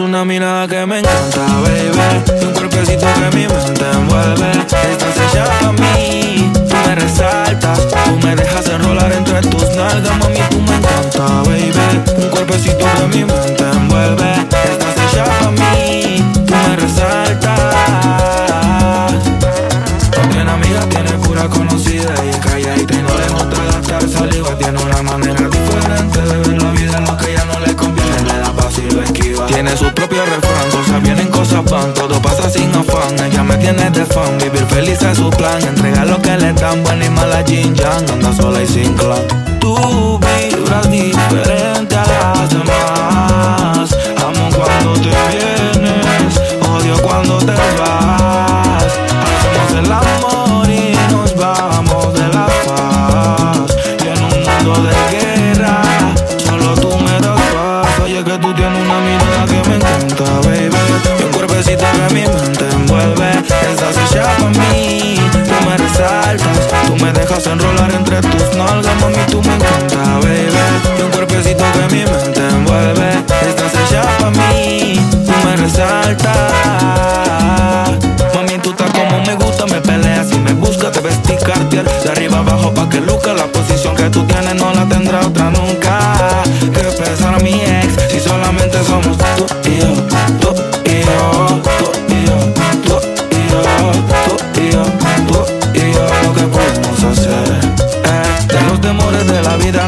una mirada que me encanta, baby. Un cuerpecito que mi mente envuelve. Estás hecha para mí. Tú me resaltas. Tú me dejas enrolar entre tus nalgas, mami. Tú me encanta, baby. Un cuerpecito que mi mente envuelve. Todo pasa sin afán. Ella me tiene de fan. Vivir feliz es su plan. Entrega lo que le dan, buena y mala Jin Yang. Anda sola y sin clan. Dejas enrolar entre tus nalgas, mami, tú me encanta, baby. Y un cuerpecito que mi mente envuelve. Estás hecha para mí, tú me resaltas. Mami, tú estás como me gusta, me peleas y me buscas, te vestí cartier De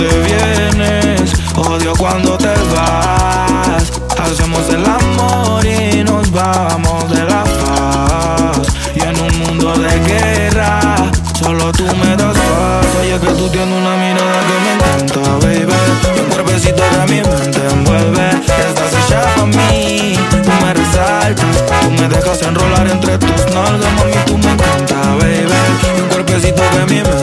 te vienes Odio cuando te vas. Hacemos el amor y nos vamos de la paz. Y en un mundo de guerra Solo tú me das paz. Oye que tú tienes una mirada que me encanta, baby. Un cuerpecito que mi mente envuelve Estás hecha para mí. Tú me resaltas Tú me dejas enrolar entre tus nalgas Mami, tú me encanta, baby. Un cuerpecito que mi mente